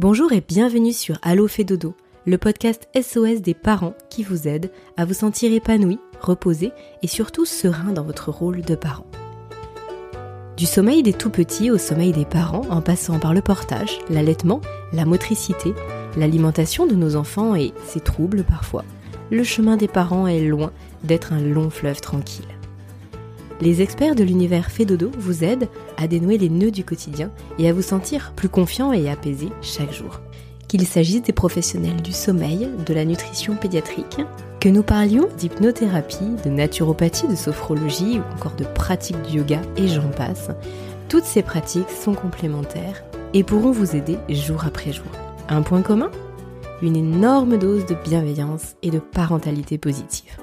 Bonjour et bienvenue sur Allo fait dodo, le podcast SOS des parents qui vous aide à vous sentir épanoui, reposé et surtout serein dans votre rôle de parent. Du sommeil des tout petits au sommeil des parents en passant par le portage, l'allaitement, la motricité, l'alimentation de nos enfants et ses troubles parfois, le chemin des parents est loin d'être un long fleuve tranquille. Les experts de l'univers Fédodo vous aident à dénouer les nœuds du quotidien et à vous sentir plus confiant et apaisé chaque jour. Qu'il s'agisse des professionnels du sommeil, de la nutrition pédiatrique, que nous parlions d'hypnothérapie, de naturopathie, de sophrologie ou encore de pratiques du yoga et j'en passe, toutes ces pratiques sont complémentaires et pourront vous aider jour après jour. Un point commun? Une énorme dose de bienveillance et de parentalité positive.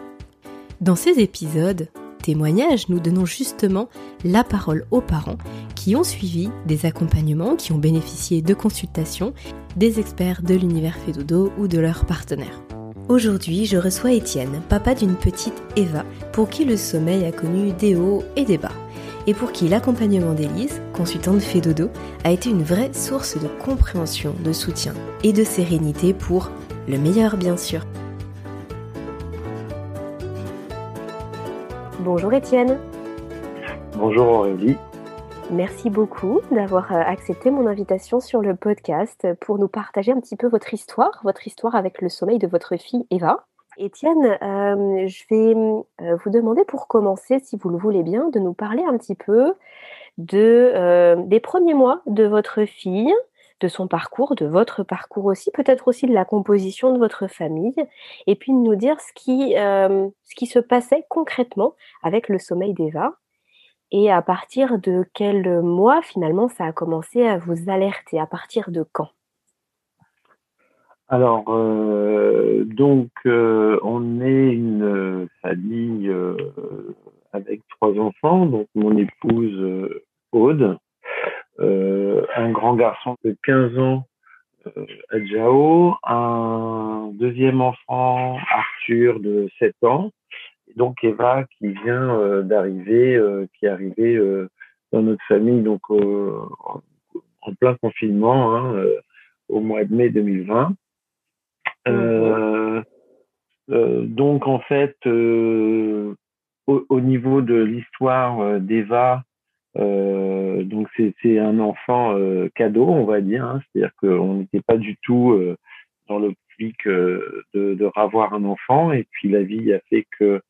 Dans ces épisodes, témoignages, nous donnons justement la parole aux parents qui ont suivi des accompagnements, qui ont bénéficié de consultations des experts de l'univers Fédodo ou de leurs partenaires. Aujourd'hui, je reçois Étienne, papa d'une petite Eva, pour qui le sommeil a connu des hauts et des bas, et pour qui l'accompagnement d'Élise, consultante Fédodo, a été une vraie source de compréhension, de soutien et de sérénité pour le meilleur bien sûr. Bonjour Étienne. Bonjour Aurélie. Merci beaucoup d'avoir euh, accepté mon invitation sur le podcast pour nous partager un petit peu votre histoire, votre histoire avec le sommeil de votre fille Eva. Étienne, euh, je vais euh, vous demander pour commencer, si vous le voulez bien, de nous parler un petit peu de, des premiers mois de votre fille, de son parcours, de votre parcours aussi, peut-être aussi de la composition de votre famille, et puis de nous dire ce qui, euh, ce qui se passait concrètement avec le sommeil d'Eva, et à partir de quel mois finalement ça a commencé à vous alerter, à partir de quand? Alors, euh, donc, euh, on est une famille avec trois enfants. Donc, mon épouse Aude, un grand garçon de 15 ans, euh, Adjao, un deuxième enfant, Arthur, de 7 ans, et donc Eva qui vient euh, d'arriver, euh, qui est arrivée dans notre famille donc en plein confinement hein, au mois de mai 2020. Euh, donc en fait, au, niveau de l'histoire d'Eva, euh, donc c'est un enfant euh, cadeau, on va dire. Hein. C'est-à-dire qu'on n'était pas du tout euh, dans l'optique de, de ravoir un enfant. Et puis la vie a fait que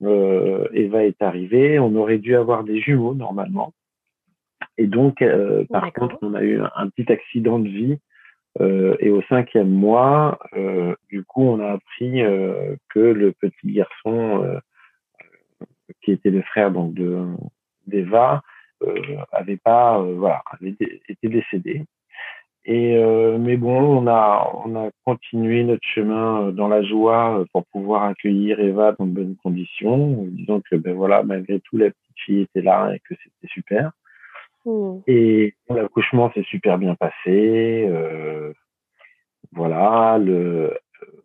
Eva est arrivée. On aurait dû avoir des jumeaux normalement. Et donc, par contre, on a eu un, petit accident de vie. et au cinquième mois, du coup, on a appris que le petit garçon, qui était le frère donc de d'Eva, avait pas, euh, voilà, avait été décédé. Et euh, mais bon, on a on a continué notre chemin dans la joie pour pouvoir accueillir Eva dans de bonnes conditions, disons que ben voilà, malgré tout la petite fille était là et que c'était super. Mmh. Et l'accouchement s'est super bien passé. Euh, voilà, le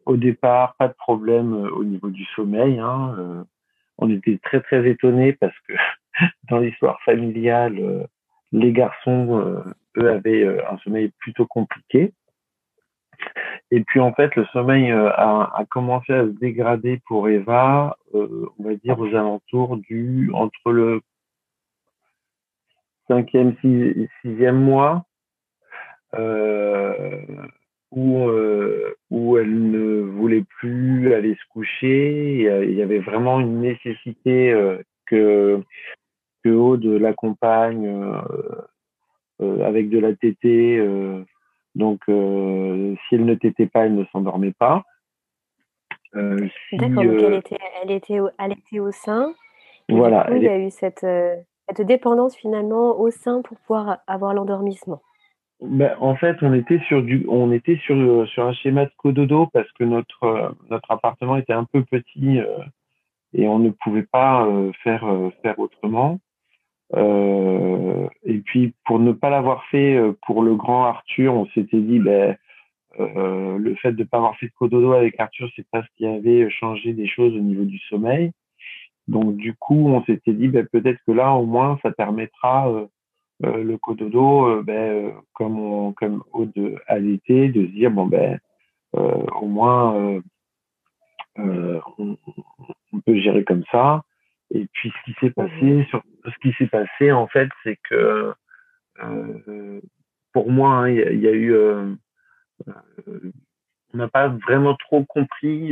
au départ pas de problème au niveau du sommeil. Hein, on était très très étonnés parce que dans l'histoire familiale, euh, les garçons, euh, eux, avaient euh, un sommeil plutôt compliqué. Et puis en fait, le sommeil a, commencé à se dégrader pour Eva, on va dire aux alentours du entre le cinquième, sixième mois, où où elle ne voulait plus aller se coucher. Il y avait vraiment une nécessité que haut de l'accompagne euh, euh, avec de la tétée. Euh, donc, si elle ne tétait pas, elle ne s'endormait pas. D'accord, donc elle était, elle, était au, elle était au sein. voilà. il y a eu cette, cette dépendance finalement au sein pour pouvoir avoir l'endormissement. Ben, en fait, on était sur du, on était sur sur un schéma de cododo parce que notre notre appartement était un peu petit et on ne pouvait pas faire faire autrement. Euh, et puis pour ne pas l'avoir fait euh, pour le grand Arthur, on s'était dit ben euh, le fait de ne pas avoir fait de cododo avec Arthur, c'est parce qu'il avait changé des choses au niveau du sommeil. Donc du coup, on s'était dit ben, peut-être que là au moins ça permettra le cododo, ben, comme on, comme à l'été, de se dire bon ben au moins on, peut gérer comme ça. Et puis ce qui s'est passé, mhm. sur, ce qui s'est passé en fait, c'est que euh, pour moi, hein, il y, a eu, euh, euh, on n'a pas vraiment trop compris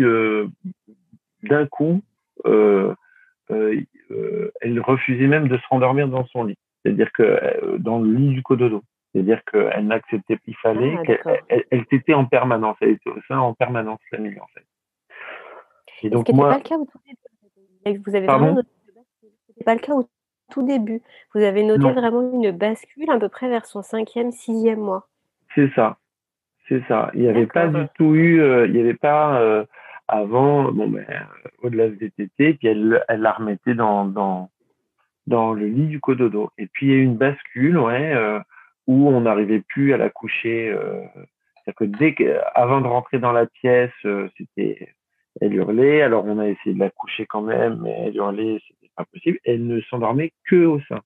d'un coup. elle refusait même de se rendormir dans son lit, c'est-à-dire que dans le lit du cododo. C'est-à-dire qu'elle n'acceptait, il fallait ah, qu'elle elle, était en permanence, elle était au sein en permanence la nuit en fait. Et donc moi, pas le cas vous avez Pardon? C'était pas le cas au tout début. Vous avez noté vraiment une bascule à peu près vers son cinquième, sixième mois. C'est ça. C'est ça. Il n'y avait pas du tout eu, euh, il n'y avait pas euh, avant, bon ben, au-delà de VTT, puis elle, elle la remettait dans, dans, dans le lit du cododo. Et puis il y a eu une bascule, ouais, euh, où on n'arrivait plus à la coucher. C'est-à-dire que dès que, avant de rentrer dans la pièce, c'était elle hurlait. Alors on a essayé de la coucher quand même, mais elle hurlait, c'était pas possible. Elle ne s'endormait que au sein.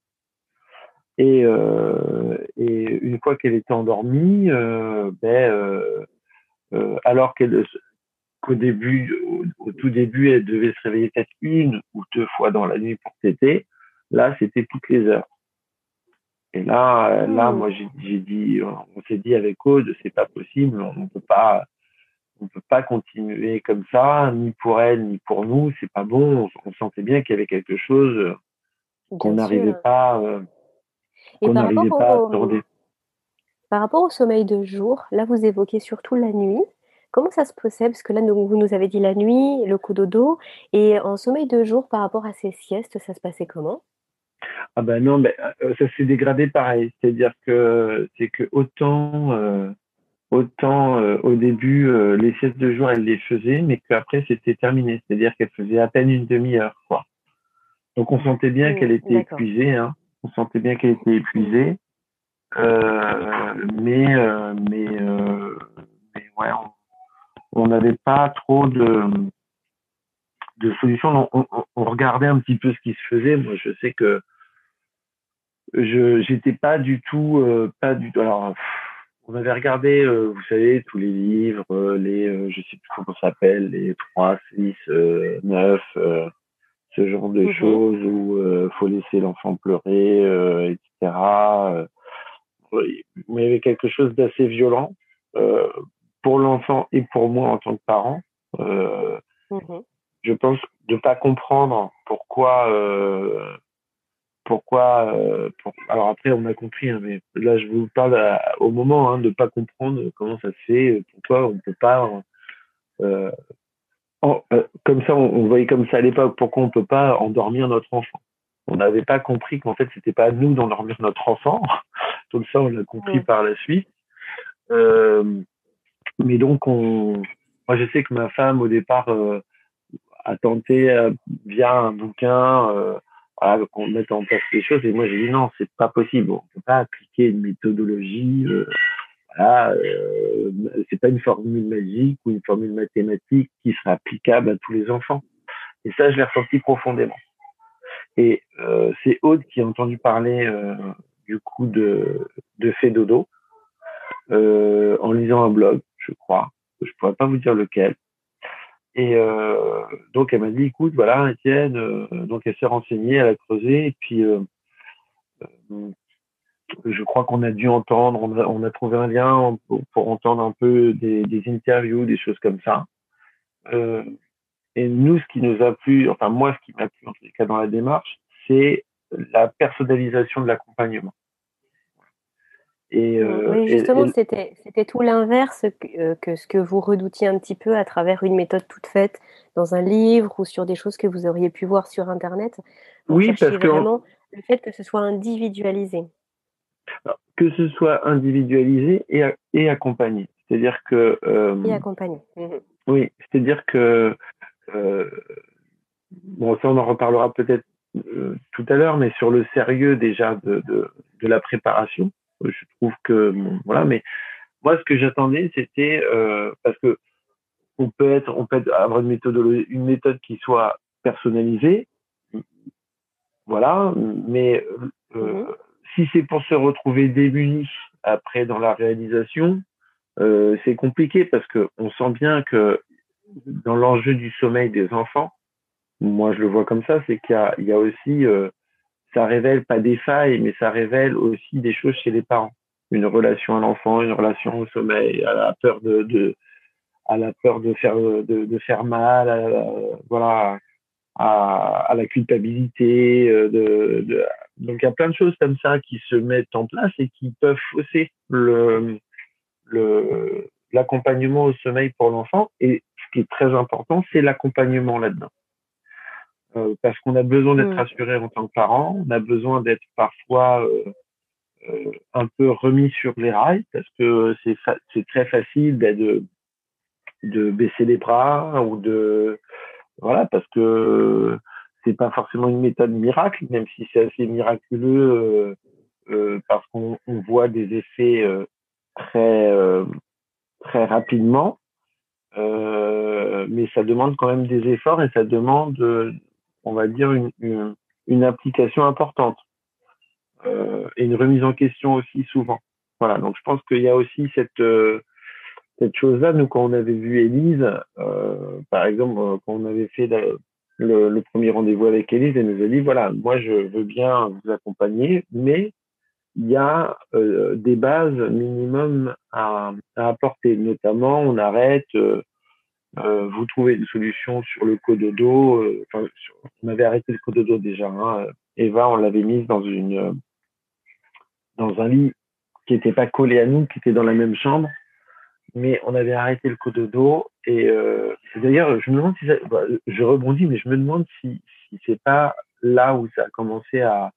Et, euh, et une fois qu'elle était endormie, euh, ben, euh, alors qu'elle qu'au début, au, tout début, elle devait se réveiller peut-être une ou deux fois dans la nuit pour téter. Là, c'était toutes les heures. Et là, là, mmh. moi, j'ai dit, on s'est dit avec Aude, c'est pas possible, on ne peut pas, on peut pas continuer comme ça, ni pour elle, ni pour nous. C'est pas bon. On, sentait bien qu'il y avait quelque chose euh, qu'on n'arrivait pas, euh, qu'on n'arrivait pas à aborder. Par rapport au sommeil de jour, là vous évoquez surtout la nuit. Comment ça se passait Parce que là, vous nous avez dit la nuit, le coup dodo. Et en sommeil de jour, par rapport à ces siestes, ça se passait comment? Ah ben non, ben, euh, ça s'est dégradé pareil. C'est-à-dire que c'est que autant Autant euh, au début, euh, les siestes de jour, elle les faisait, mais qu'après, c'était terminé. C'est-à-dire qu'elle faisait à peine une demi-heure. quoi. Donc on sentait bien qu'elle était épuisée. Hein. On sentait bien qu'elle était épuisée. Euh, mais mais, mais ouais, on n'avait pas trop de, de solutions. On, on, on, regardait un petit peu ce qui se faisait. Moi, je sais que je j'étais pas du tout, pas du tout. Alors on avait regardé, euh, vous savez, tous les livres, euh, les, euh, je sais plus comment ça s'appelle, les 3, 6, 9, ce genre de mhm. choses où il faut laisser l'enfant pleurer, etc. il y avait quelque chose d'assez violent pour l'enfant et pour moi en tant que parent. Mhm. Je pense de pas comprendre pourquoi pourquoi euh, alors après on a compris hein, mais là je vous parle au moment hein, de pas comprendre comment ça se fait pourquoi on peut pas euh, euh, comme ça on, voyait comme ça à l'époque pourquoi on peut pas endormir notre enfant. On n'avait pas compris qu'en fait c'était pas à nous d'endormir notre enfant. Donc ça on l'a compris par la suite. Mais donc on moi je sais que ma femme au départ a tenté via un bouquin voilà, qu'on mette en place les choses. Et moi, j'ai dit non, c'est pas possible. On peut pas appliquer une méthodologie. Euh, voilà, euh, c'est pas une formule magique ou une formule mathématique qui sera applicable à tous les enfants. Et ça, je l'ai ressenti profondément. Et euh, c'est Aude qui a entendu parler euh, du coup de, de fait dodo euh, en lisant un blog, je crois. Je pourrais pas vous dire lequel. Et euh, donc elle m'a dit, écoute, voilà, Étienne, euh, donc elle s'est renseignée, elle a creusé, et puis euh, je crois qu'on a dû entendre, on a, trouvé un lien pour, entendre un peu des, interviews, des choses comme ça. et nous, ce qui nous a plu, enfin moi, ce qui m'a plu en tout cas dans la démarche, c'est la personnalisation de l'accompagnement. Et, euh, oui, justement, c'était c'était tout l'inverse euh, que, ce que vous redoutiez un petit peu à travers une méthode toute faite dans un livre ou sur des choses que vous auriez pu voir sur Internet. oui, parce que vraiment le fait que ce soit individualisé. Que ce soit individualisé et, et accompagné. C'est-à-dire que. Euh, et accompagné. Mmh oui, c'est-à-dire que. bon, ça, on en reparlera peut-être tout à l'heure, mais sur le sérieux déjà de, de, de la préparation je trouve que voilà, mais moi ce que j'attendais c'était euh, parce que on peut être, on peut avoir une méthode, une méthode qui soit personnalisée, voilà, mais euh, mhm. si c'est pour se retrouver démuni après dans la réalisation, euh, c'est compliqué parce que on sent bien que dans l'enjeu du sommeil des enfants, moi je le vois comme ça, c'est qu'il y a, il y a aussi, euh, ça révèle pas des failles, mais ça révèle aussi des choses chez les parents. Une relation à l'enfant, une relation au sommeil, à la peur de, faire mal, à, voilà, à, la culpabilité, euh, donc il y a plein de choses comme ça qui se mettent en place et qui peuvent fausser l'accompagnement au sommeil pour l'enfant. Et ce qui est très important, c'est l'accompagnement là-dedans. Euh, parce qu'on a besoin d'être mmh. rassuré en tant que parent, on a besoin d'être parfois euh, euh, un peu remis sur les rails, parce que c'est c'est très facile de, de baisser les bras ou de voilà, parce que c'est pas forcément une méthode miracle, même si c'est assez miraculeux euh, euh, parce qu'on on voit des effets euh, très très rapidement. mais ça demande quand même des efforts et ça demande, on va dire, une, une, implication importante et une remise en question aussi souvent. Voilà, donc je pense qu'il y a aussi cette cette chose-là. Nous, quand on avait vu Élise, par exemple, quand on avait fait le, premier rendez-vous avec Elise, elle nous a dit, voilà, moi je veux bien vous accompagner, mais il y a euh, des bases minimum à, à, apporter. Notamment, on arrête, euh, euh vous trouvez une solution sur le cododo. Euh, on avait arrêté le cododo déjà. Hein. Eva, on l'avait mise dans une dans un lit qui n'était pas collé à nous, qui était dans la même chambre mais on avait arrêté le cododo et euh, d'ailleurs je me demande si bah, je rebondis mais je me demande si c'est pas là où ça a commencé à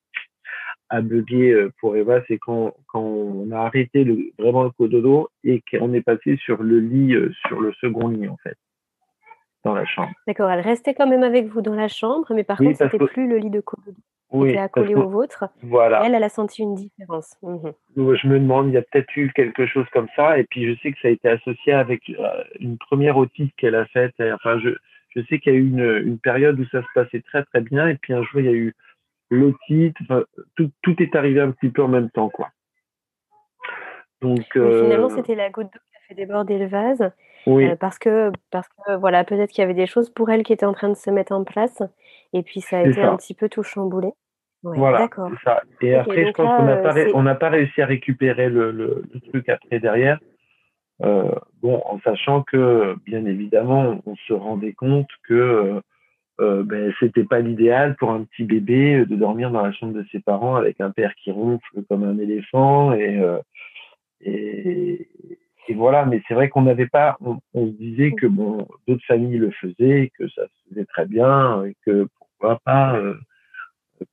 à bugger euh, pour Eva c'est quand quand on a arrêté le vraiment le cododo et qu'on est passé sur le lit euh, sur le second lit en fait dans la chambre. D'accord, elle restait quand même avec vous dans la chambre mais par contre c'était plus le lit de cododo oui, était accolé au vôtre. Voilà. Elle, elle a senti une différence. Mhm. Je me demande, il y a peut-être eu quelque chose comme ça. Et puis, je sais que ça a été associé avec euh, une première otite qu'elle a faite. Enfin, je, je sais qu'il y a eu une, une, période où ça se passait très, très bien. Et puis, un jour, il y a eu l'otite. Enfin, tout, tout est arrivé un petit peu en même temps, quoi. Donc, euh... finalement, c'était la goutte d'eau qui a fait déborder le vase. Oui. Euh, parce que, parce que voilà, peut-être qu'il y avait des choses pour elle qui étaient en train de se mettre en place. Et puis, ça a été un petit peu tout chamboulé voilà, ça. Et après, je pense qu'on n'a pas, on n'a pas réussi à récupérer le, le, le truc après derrière. Euh, bon, en sachant que, bien évidemment, on se rendait compte que euh, euh ben, c'était pas l'idéal pour un petit bébé de dormir dans la chambre de ses parents avec un père qui ronfle comme un éléphant et euh, voilà. Mais c'est vrai qu'on n'avait pas, on, se disait que bon, d'autres familles le faisaient, que ça se faisait très bien, et que pourquoi pas euh,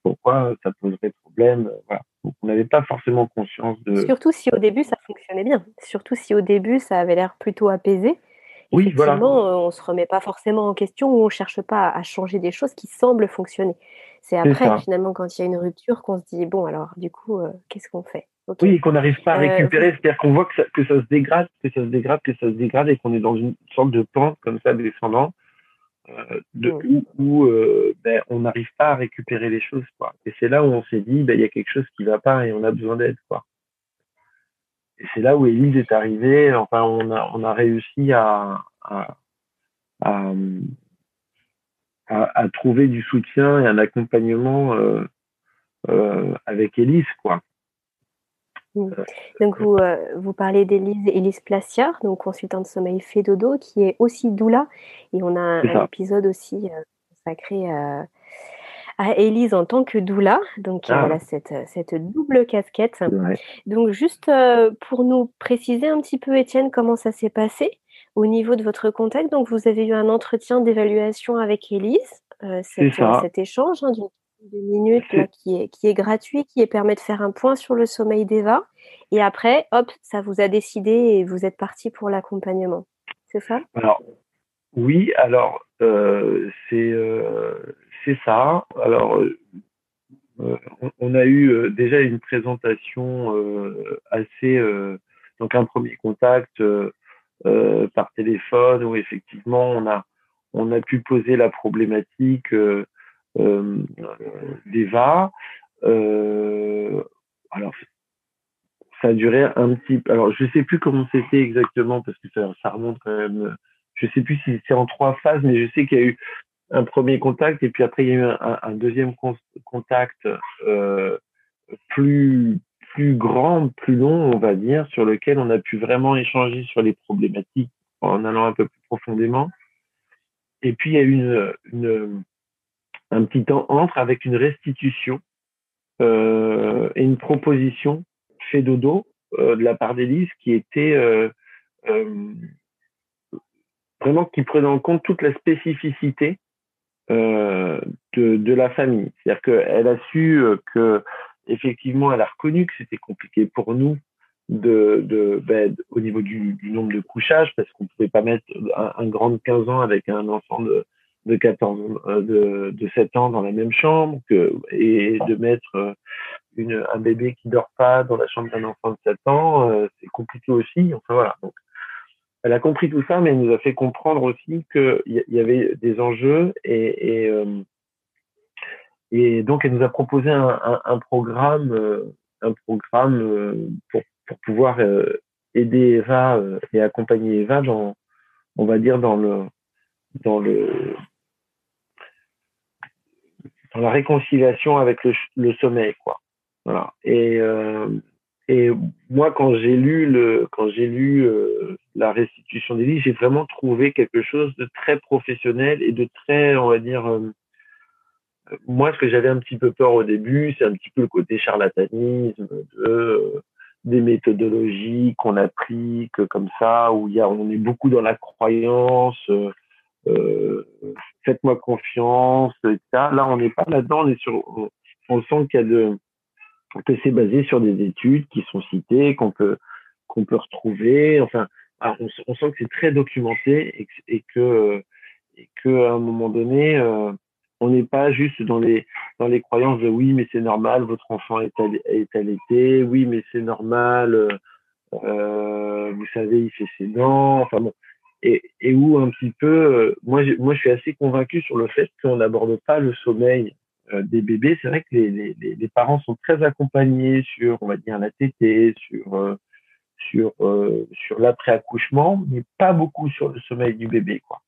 pourquoi ça poserait problème. Voilà. on n'avait pas forcément conscience de. Surtout si au début ça fonctionnait bien. Surtout si au début ça avait l'air plutôt apaisé. Oui, voilà. Euh, on se remet pas forcément en question ou on cherche pas à changer des choses qui semblent fonctionner. C'est après finalement quand il y a une rupture qu'on se dit bon alors du coup euh, qu'est-ce qu'on fait? Oui, qu'on n'arrive pas à euh, récupérer, c'est-à-dire qu'on voit que ça, que ça se dégrade, que ça se dégrade, que ça se dégrade et qu'on est dans une sorte de pente comme ça descendant euh, de mmh. où, ben, on n'arrive pas à récupérer les choses quoi. Et c'est là où on s'est dit ben il y a quelque chose qui va pas et on a besoin d'aide quoi. Et c'est là où Elise est arrivée. Enfin on a on a réussi à à, à, à, trouver du soutien et un accompagnement euh, euh, avec Elise quoi. Mmh. Donc vous, euh, vous parlez d'Élise Élise Placiard, donc consultante sommeil fait dodo, qui est aussi doula. Et on a un, épisode aussi euh, consacré à, à Élise en tant que doula. Donc ah. voilà cette, cette double casquette. Donc juste euh, pour nous préciser un petit peu, Étienne, comment ça s'est passé au niveau de votre contact. Donc vous avez eu un entretien d'évaluation avec Élise. cet échange hein, d'une de minutes qui, est, qui est gratuit, qui permet de faire un point sur le sommeil d'Eva. Et après, hop, ça vous a décidé et vous êtes parti pour l'accompagnement. C'est ça? Alors, oui, alors, euh, c'est euh, ça. Alors, euh, on, a eu déjà une présentation assez. donc, un premier contact par téléphone où effectivement, on a, on a pu poser la problématique. D'Eva. Alors, ça a duré un petit. Alors, je sais plus comment c'était exactement parce que ça, ça remonte quand même. Je sais plus si c'est en trois phases, mais je sais qu'il y a eu un premier contact et puis après il y a eu un, deuxième contact euh, plus plus grand, plus long, on va dire, sur lequel on a pu vraiment échanger sur les problématiques en allant un peu plus profondément. Et puis il y a eu un petit temps entre avec une restitution euh, et une proposition fait dodo euh, de la part d'Élise qui était vraiment qui prenait en compte toute la spécificité euh, de, de, la famille. C'est-à-dire qu'elle a su euh, que effectivement, elle a reconnu que c'était compliqué pour nous de, de ben, au niveau du, du, nombre de couchages parce qu'on pouvait pas mettre un, un, grand de 15 ans avec un enfant de, de 14 euh, de, de 7 ans dans la même chambre que, et de mettre une, un bébé qui dort pas dans la chambre d'un enfant de 7 ans, euh, c'est compliqué aussi. Enfin voilà. Elle a compris tout ça, mais elle nous a fait comprendre aussi qu'il y, avait des enjeux et, euh, et, donc elle nous a proposé un, un, un programme, euh, un programme euh, pour, pouvoir aider Eva et accompagner Eva dans, on va dire dans le, dans le, dans la réconciliation avec le, le sommeil, quoi. Voilà. Et euh, et moi, quand j'ai lu le, quand j'ai lu euh, la restitution des livres, j'ai vraiment trouvé quelque chose de très professionnel et de très, on va dire, euh, moi, ce que j'avais un petit peu peur au début, c'est un petit peu le côté charlatanisme euh, des méthodologies qu'on applique comme ça, où il y a, on est beaucoup dans la croyance, faites-moi confiance, etc. Là, on n'est pas là-dedans, on est sur, on sent qu'il y a de, que c'est basé sur des études qui sont citées, qu'on peut qu'on peut retrouver. Enfin, on, sent que c'est très documenté et et que et que à un moment donné, euh, on n'est pas juste dans les dans les croyances de oui, mais c'est normal, votre enfant est, allaité, oui, mais c'est normal, euh, vous savez, il fait ses dents. Enfin bon, et, et où un petit peu, euh, moi, moi, je suis assez convaincu sur le fait qu'on n'aborde pas le sommeil des bébés, c'est vrai que les, les, les, parents sont très accompagnés sur, on va dire, la tétée, sur euh, sur euh, sur l'après accouchement, mais pas beaucoup sur le sommeil du bébé, quoi.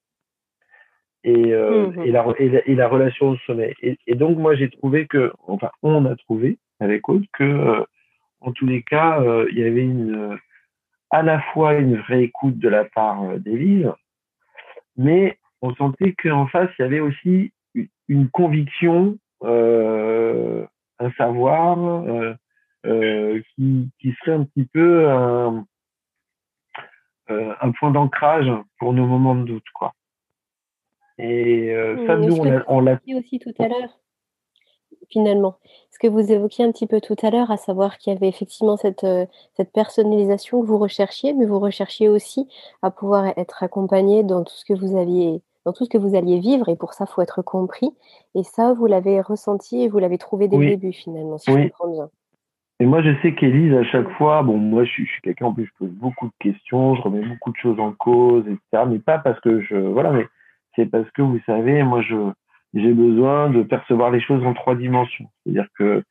Et, mmh. et, la, et, la, et, la, relation au sommeil. Et, et donc moi j'ai trouvé que, enfin on a trouvé avec Aude que en tous les cas il y avait une à la fois une vraie écoute de la part d'Élise, mais on sentait qu'en face il y avait aussi une conviction euh, un savoir euh, euh, qui, qui serait un petit peu un, un point d'ancrage pour nos moments de doute, quoi. Et ça, nous, on l'a dit aussi tout à l'heure finalement. Ce que vous évoquiez un petit peu tout à l'heure, à savoir qu'il y avait effectivement cette, cette personnalisation que vous recherchiez, mais vous recherchiez aussi à pouvoir être accompagné dans tout ce que vous aviez dans tout ce que vous alliez vivre et pour ça, il faut être compris. Et ça, vous l'avez ressenti et vous l'avez trouvé dès le début finalement, si je comprends bien. Et moi, je sais qu'Élise, à chaque fois, bon, moi, je suis, je suis quelqu'un, en plus, je pose beaucoup de questions, je remets beaucoup de choses en cause, etc. Mais pas parce que je, voilà, mais c'est parce que, vous savez, moi, je, j'ai besoin de percevoir les choses en trois dimensions. C'est-à-dire que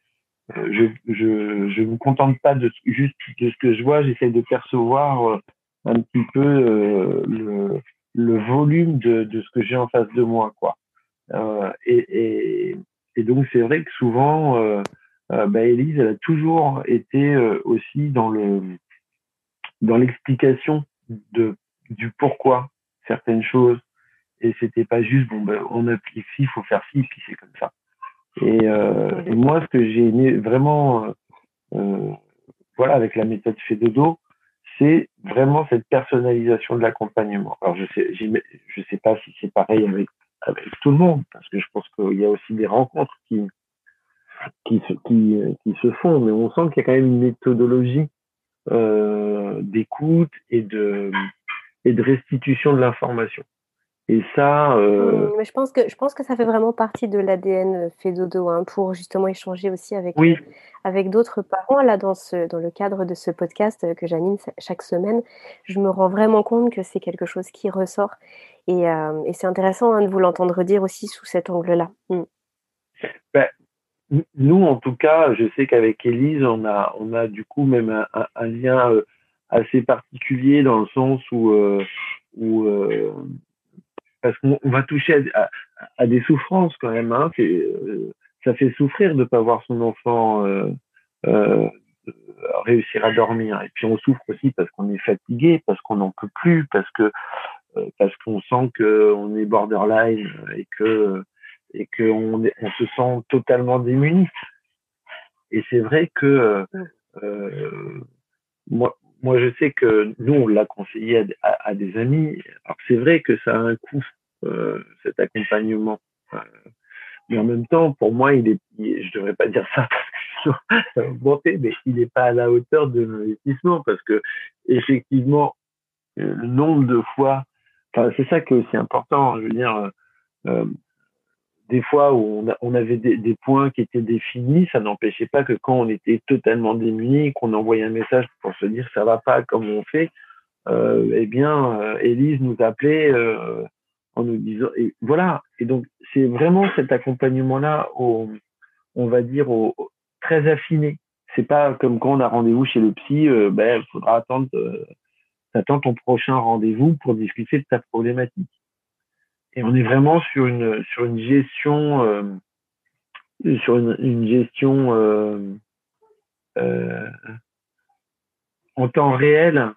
euh, je, je, je me contente pas de juste de ce que je vois, j'essaie de percevoir euh, un petit peu euh, le, le volume de, de ce que j'ai en face de moi, quoi. Euh, et, et, donc c'est vrai que souvent, euh, euh, bah, Elise, elle a toujours été euh, aussi dans le dans l'explication de du pourquoi certaines choses. Et c'était pas juste bon, ben, on applique ci, faut faire ci, puis c'est comme ça. Et, moi, ce que j'ai aimé vraiment, voilà, avec la méthode fait de dos, c'est vraiment cette personnalisation de l'accompagnement. Alors je sais, je sais pas si c'est pareil avec tout le monde, parce que je pense qu'il y a aussi des rencontres qui se font, mais on sent qu'il y a quand même une méthodologie euh, d'écoute et de restitution de l'information. Et ça. Euh... Mmh, mais je pense que je pense que ça fait vraiment partie de l'ADN euh, Fedodo hein, pour justement échanger aussi avec oui. avec d'autres parents là dans ce dans le cadre de ce podcast euh, que j'anime chaque semaine. Je me rends vraiment compte que c'est quelque chose qui ressort et, euh, et c'est intéressant hein, de vous l'entendre dire aussi sous cet angle-là. Mmh. Ben, nous, en tout cas, je sais qu'avec Élise, on a, on a du coup même un, un, lien euh, assez particulier dans le sens où, euh, où euh, parce qu'on va toucher à, à, des souffrances quand même. Hein, ça fait souffrir de ne pas voir son enfant réussir à dormir. Et puis on souffre aussi parce qu'on est fatigué, parce qu'on n'en peut plus, parce que parce qu'on sent qu'on est borderline et que et qu'on on se sent totalement démuni. Et c'est vrai que euh, moi, moi, je sais que nous, on l'a conseillé à, des amis. Alors c'est vrai que ça a un coût, euh, cet accompagnement. Euh, mais en même temps, pour moi, il est, je devrais pas dire ça parce que ça va augmenter, mais il n'est pas à la hauteur de l'investissement parce que effectivement, le nombre de fois, enfin, c'est ça qui est aussi important. Je veux dire, euh, des fois où on, avait des, points qui étaient définis, ça n'empêchait pas que quand on était totalement démuni, qu'on envoyait un message pour se dire ça va pas comme on fait, euh, eh bien, euh, Élise nous appelait euh, en nous disant voilà. Et donc c'est vraiment cet accompagnement-là, on va dire au, très affiné. C'est pas comme quand on a rendez-vous chez le psy, ben il faudra attendre, attendre ton prochain rendez-vous pour discuter de ta problématique. Et on est vraiment sur une sur une gestion euh, sur une, une gestion euh, euh, en temps réel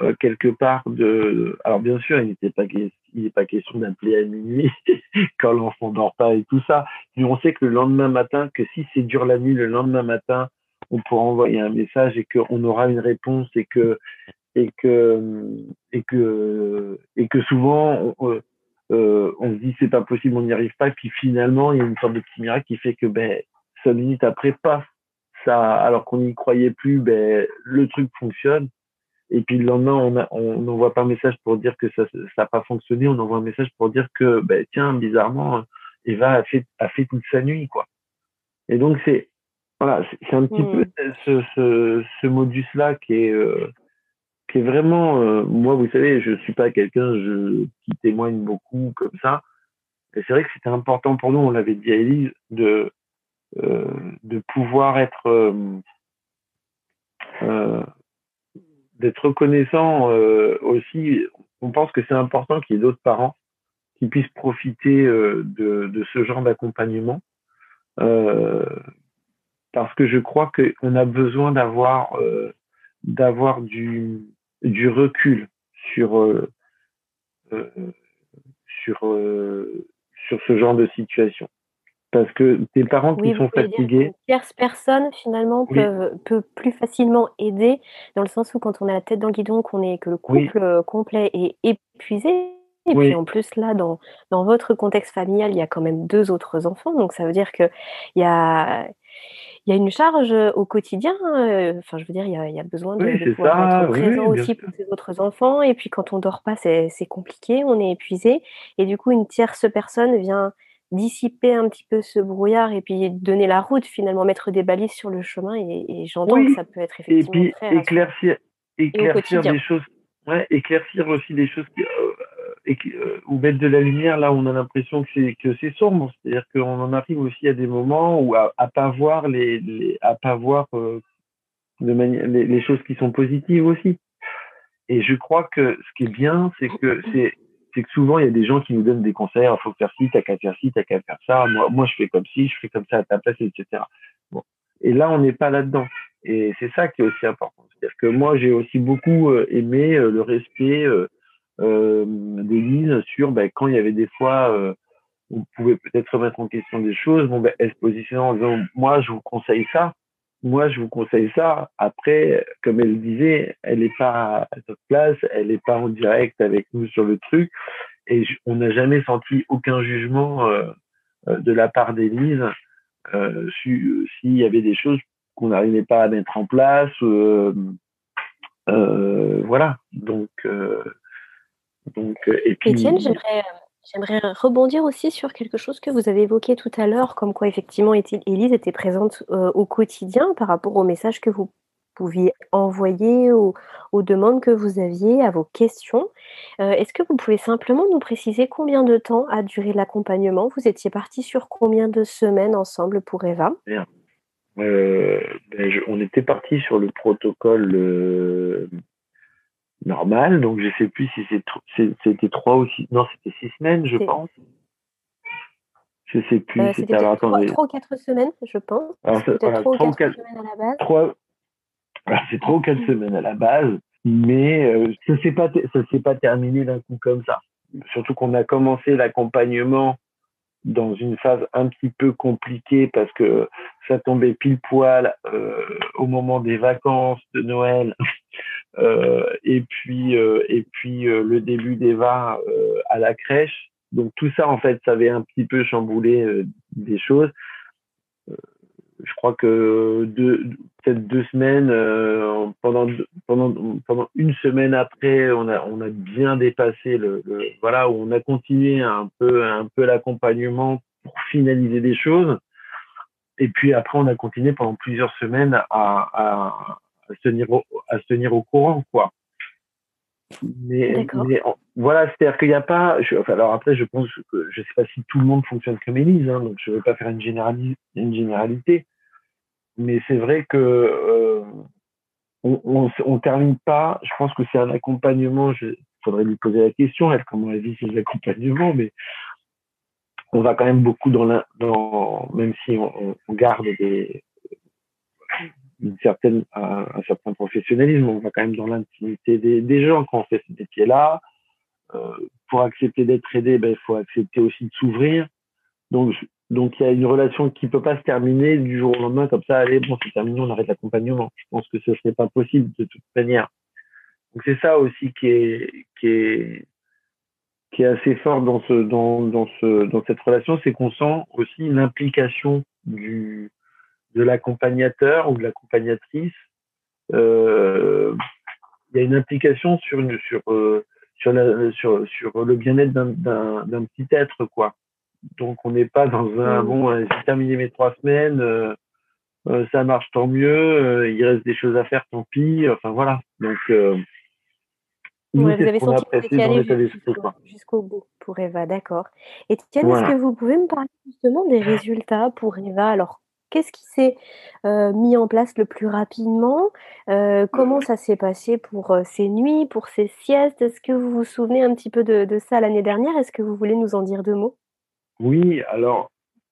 euh, quelque part de alors bien sûr il n'était pas il n'est pas question d'appeler à minuit quand l'enfant dort pas et tout ça. Mais on sait que le lendemain matin que si c'est dur la nuit le lendemain matin on pourra envoyer un message et qu'on aura une réponse et que et que et que et que souvent on, euh, on se dit c'est pas possible, on n'y arrive pas, puis finalement il y a une sorte de petit miracle qui fait que ben cinq minutes après, pas ça, alors qu'on n'y croyait plus, ben le truc fonctionne. Et puis le lendemain, on, a, on n'envoie pas un message pour dire que ça n'a pas fonctionné, on envoie un message pour dire que ben tiens bizarrement Eva a fait a fait toute sa nuit quoi. Et donc c'est voilà, c'est un petit mmh. peu ce, ce, ce modus là qui est euh, qui est vraiment, euh, moi, vous savez, je suis pas quelqu'un qui témoigne beaucoup comme ça. Et c'est vrai que c'était important pour nous, on l'avait dit à Elise, de, euh, de pouvoir être, euh, d'être reconnaissant aussi. On pense que c'est important qu'il y ait d'autres parents qui puissent profiter de, de ce genre d'accompagnement. parce que je crois qu'on a besoin d'avoir d'avoir du du recul sur euh, euh, sur euh, sur ce genre de situation parce que des parents qui sont fatigués. Tierce personne finalement peut, peut, plus facilement aider dans le sens où quand on a la tête dans le guidon, qu'on est que le couple complet est épuisé. Et puis en plus là, dans, dans votre contexte familial, il y a quand même deux autres enfants, donc ça veut dire que il y a il y a une charge au quotidien. Enfin, je veux dire, il y a, besoin de, pouvoir être présent aussi pour ses autres enfants. Et puis, quand on dort pas, c'est compliqué, on est épuisé. Et du coup, une tierce personne vient dissiper un petit peu ce brouillard et puis donner la route, finalement, mettre des balises sur le chemin. Et, j'entends que ça peut être effectivement et puis, éclaircir, éclaircir des choses. Ouais, éclaircir aussi des choses qui, euh, ou mettre de la lumière là on a l'impression que c'est que c'est sombre. C'est-à-dire qu'on en arrive aussi à des moments où à, à pas voir les, à pas voir euh, les, choses qui sont positives aussi. Et je crois que ce qui est bien, c'est que c'est c'est que souvent il y a des gens qui nous donnent des conseils. Il faut faire ci, t'as qu'à faire ci, t'as qu'à faire ça. Moi, moi, je fais comme ci, je fais comme ça à ta place, etc. Bon. Et là, on n'est pas là-dedans. Et c'est ça qui est aussi important. C'est-à-dire que moi, j'ai aussi beaucoup euh, aimé le respect euh, des lignes sur ben, quand il y avait des fois euh, on pouvait peut-être remettre en question des choses. Bon, ben, elle se positionnait en disant, moi, je vous conseille ça. Moi, je vous conseille ça. Après, comme elle disait, elle n'est pas à notre place, elle n'est pas en direct avec nous sur le truc. Et on n'a jamais senti aucun jugement euh, euh de la part d'Élise euh, s'il y avait des choses qu'on n'arrivait pas à mettre en place. Euh, euh voilà. Donc, donc, euh, et puis... Étienne, j'aimerais, j'aimerais rebondir aussi sur quelque chose que vous avez évoqué tout à l'heure, comme quoi effectivement Élise était présente euh, au quotidien par rapport aux messages que vous pouviez envoyer, aux, aux, demandes que vous aviez, à vos questions. Est-ce que vous pouvez simplement nous préciser combien de temps a duré l'accompagnement? Vous étiez partis sur combien de semaines ensemble pour Eva? Ben, On était partis sur le protocole normal, donc je sais plus si c'était trois ou six, non c'était six semaines je pense. Je sais plus. Euh, c'était alors, trois, ou quatre semaines, je pense. Peut-être trois ou quatre, semaines à la base. Trois... c'est trois ou quatre semaines à la base, mais euh, ça s'est pas ça s'est pas terminé d'un coup comme ça. Surtout qu'on a commencé l'accompagnement dans une phase un petit peu compliquée parce que ça tombait pile poil euh, au moment des vacances de Noël euh, et puis euh, et puis euh, le début d'Eva à la crèche donc tout ça, en fait, ça avait un petit peu chamboulé euh, des choses. Je crois que deux, peut-être deux semaines, euh, pendant, pendant, pendant une semaine après, on a, on a bien dépassé le, voilà, où on a continué un peu, un peu l'accompagnement pour finaliser des choses. Et puis après, on a continué pendant plusieurs semaines à, à, à se tenir au, à se tenir au courant, quoi. Mais, voilà, c'est-à-dire qu'il n'y a pas. alors après, je pense que je sais pas si tout le monde fonctionne comme Elise, hein, donc je ne veux pas faire une, une généralité. Mais c'est vrai que euh, on, on, termine pas. Je pense que c'est un accompagnement. Il faudrait lui poser la question, elle comment elle vit ses accompagnements, mais on va quand même beaucoup dans, la, dans même si on, on garde des, une certaine, un, certain professionnalisme. On va quand même dans l'intimité des, des, gens quand on fait ce métier-là. Euh, pour accepter d'être aidé, ben, il faut accepter aussi de s'ouvrir. Donc, donc il y a une relation qui peut pas se terminer du jour au lendemain comme ça. Allez, bon, c'est terminé, on arrête l'accompagnement. Je pense que ce serait pas possible de toute manière. Donc c'est ça aussi qui est qui est qui est assez fort dans ce dans dans ce dans cette relation, c'est qu'on sent aussi l'implication du de l'accompagnateur ou de l'accompagnatrice, euh, il y a une implication sur une, sur euh, sur, la, sur sur le bien-être d'un d'un petit être quoi. Donc on n'est pas dans un mm. bon j'ai terminé mes trois semaines, euh, euh, ça marche tant mieux, euh, il reste des choses à faire tant pis, enfin voilà. Donc vous avez senti que jusqu'au bout pour Eva, d'accord. Et Tiens, est-ce que vous pouvez me parler justement des résultats pour Eva? Alors, Qu'est-ce qui s'est euh, mis en place le plus rapidement? Euh, Comment ça s'est passé pour euh, ces nuits, pour ces siestes? Est-ce que vous vous souvenez un petit peu de, ça l'année dernière? Est-ce que vous voulez nous en dire deux mots? Oui, alors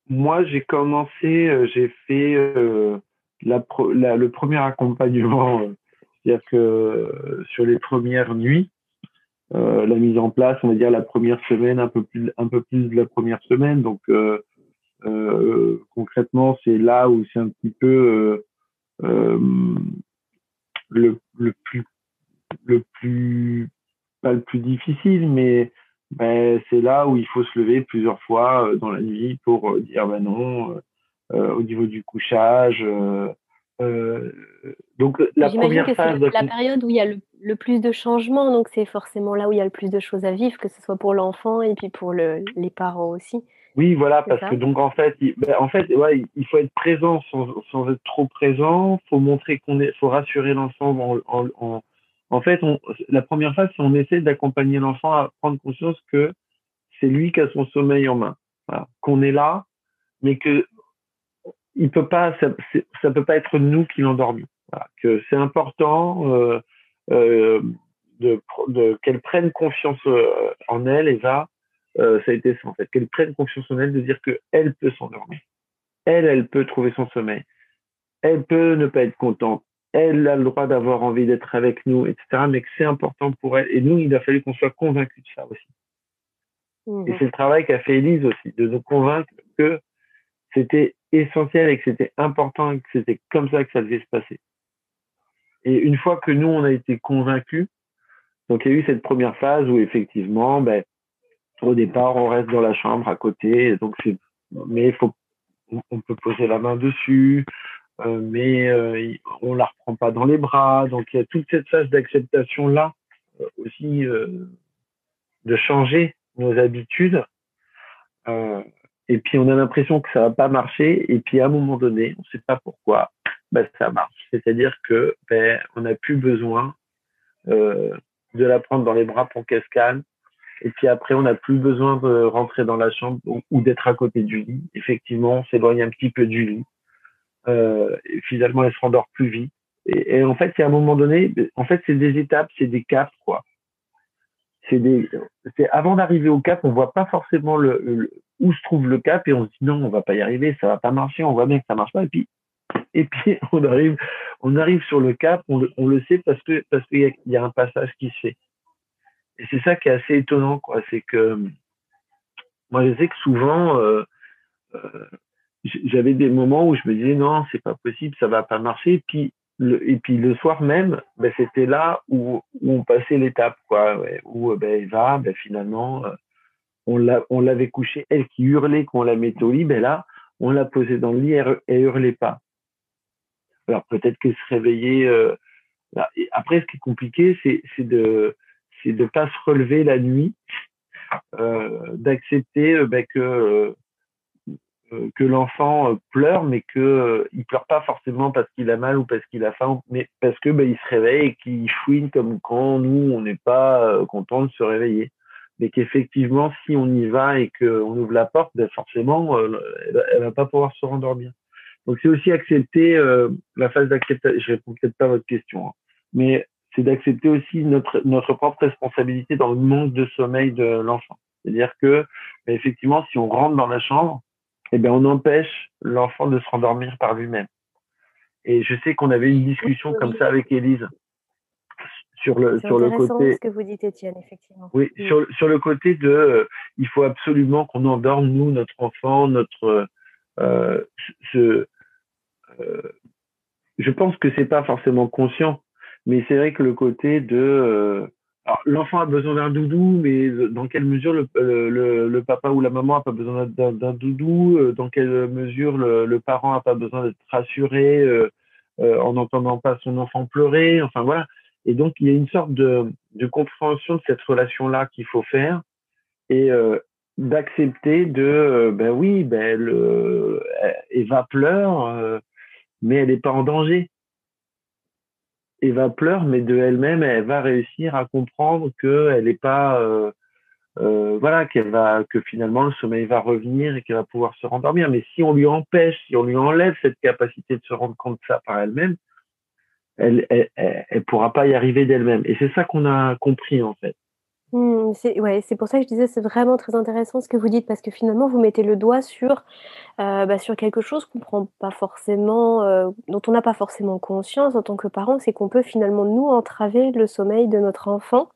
moi j'ai commencé, j'ai fait le premier accompagnement, c'est-à-dire que sur les premières nuits, la mise en place, on va dire la première semaine, un peu plus, un peu plus de la première semaine, donc euh, concrètement, c'est là où c'est un petit peu euh, euh, le, le plus le plus pas le plus difficile, mais ben, c'est là où il faut se lever plusieurs fois dans la nuit pour dire ben non euh, au niveau du couchage. Euh, donc la première que phase, la période où il y a le, le plus de changements, donc c'est forcément là où il y a le plus de choses à vivre, que ce soit pour l'enfant et puis pour le, les parents aussi. Oui, voilà, parce que donc en fait, il, ben, en fait, ouais, il faut être présent sans, sans être trop présent. Faut montrer qu'on est, faut rassurer l'enfant. En, en, en, en, fait, on, la première phase, c'est on essaie d'accompagner l'enfant à prendre conscience que c'est lui qui a son sommeil en main, qu'on est là, mais que il peut pas, ça, ça peut pas être nous qui l'endormons. Que c'est important euh, euh, de, qu'elle prenne confiance euh, en elle, Eva, euh, ça a été ça en fait, qu'elle prenne confiance en elle, de dire qu'elle peut s'endormir. Elle, elle peut trouver son sommeil. Elle peut ne pas être contente. Elle a le droit d'avoir envie d'être avec nous, etc. Mais que c'est important pour elle. Et nous, il a fallu qu'on soit convaincus de ça aussi. Et c'est le travail qu'a fait Elise aussi, de nous convaincre que c'était essentiel et que c'était important et que c'était comme ça que ça devait se passer. Et une fois que nous, on a été convaincus, donc il y a eu cette première phase où effectivement, ben, au départ, on reste dans la chambre à côté, donc c'est, mais faut, on peut poser la main dessus, euh, mais euh, on la reprend pas dans les bras. Donc il y a toute cette phase d'acceptation là euh, aussi de changer nos habitudes. et puis on a l'impression que ça va pas marcher, et puis à un moment donné, on sait pas pourquoi, ben, ça marche. C'est-à-dire que ben, on n'a plus besoin de la prendre dans les bras pour qu'elle se calme. Et puis après, on n'a plus besoin de rentrer dans la chambre ou, d'être à côté du lit. Effectivement, on s'éloigne un petit peu du lit. Euh, finalement, elle se rendort plus vite. Et, en fait, c'est à un moment donné, en fait, c'est des étapes, c'est des caps, quoi. C'est avant d'arriver au cap, on voit pas forcément où se trouve le cap et on se dit non, on va pas y arriver, ça va pas marcher, on voit bien que ça marche pas. Et puis, et puis on arrive, on arrive sur le cap, on le, sait parce que parce qu'il y a, y a un passage qui se fait. Et c'est ça qui est assez étonnant, quoi. C'est que moi, je sais que souvent, euh, euh, j'avais des moments où je me disais non, c'est pas possible, ça va pas marcher. Et puis le, et puis le soir même, ben, c'était là où, où on passait l'étape, quoi, où ben, Eva, ben, finalement, euh, on l'a, on l'avait couchée, elle qui hurlait qu'on la mettait au lit, ben là, on l'a posée dans le lit, elle, elle hurlait pas. Alors peut-être qu'elle se réveillait. Euh, après, ce qui est compliqué, c'est, de, c'est de pas se relever la nuit, euh, d'accepter euh, ben, que euh, euh, que l'enfant pleure, mais que il pleure pas forcément parce qu'il a mal ou parce qu'il a faim, mais parce que ben, il se réveille et qu'il chouine comme quand nous on n'est pas content de se réveiller. Mais qu'effectivement, si on y va et qu'on ouvre la porte, ben forcément, elle, elle va pas pouvoir se rendormir. Donc c'est aussi accepter la phase d'acceptation. Je réponds peut-être pas à votre question, hein. mais c'est d'accepter aussi notre, notre propre responsabilité dans le manque de sommeil de l'enfant. C'est-à-dire que, ben, effectivement, si on rentre dans la chambre, eh bien, on empêche l'enfant de se rendormir par lui-même. Et je sais qu'on avait une discussion comme ça avec Élise sur le sur le côté. ce que vous dites, Étienne, effectivement. Oui, Sur, sur le côté de, euh, il faut absolument qu'on endorme nous notre enfant, notre euh, ce. Euh, je pense que c'est pas forcément conscient mais c'est vrai que le côté de euh, l'enfant a besoin d'un doudou, mais dans quelle mesure le, papa ou la maman a pas besoin d'un doudou? Euh, Dans quelle mesure le, parent a pas besoin d'être rassuré euh, euh, en n'entendant pas son enfant pleurer? Enfin voilà. Et donc il y a une sorte de, compréhension de cette relation-là qu'il faut faire et d'accepter de ben oui, ben le, Eva pleure, mais elle n'est pas en danger. Eva pleure, mais de elle-même, elle va réussir à comprendre qu'elle n'est pas, euh, euh, voilà, qu'elle va, que finalement le sommeil va revenir et qu'elle va pouvoir se rendormir. Mais si on lui empêche, si on lui enlève cette capacité de se rendre compte de ça par elle-même, elle, elle, elle, pourra pas y arriver d'elle-même. Et c'est ça qu'on a compris en fait. Mmh, c'est ouais, c'est pour ça que je disais, c'est vraiment très intéressant ce que vous dites parce que finalement vous mettez le doigt sur, heu, bah, sur quelque chose qu'on prend pas forcément, heu, dont on n'a pas forcément conscience en tant que parent, c'est qu'on peut finalement nous entraver le sommeil de notre enfant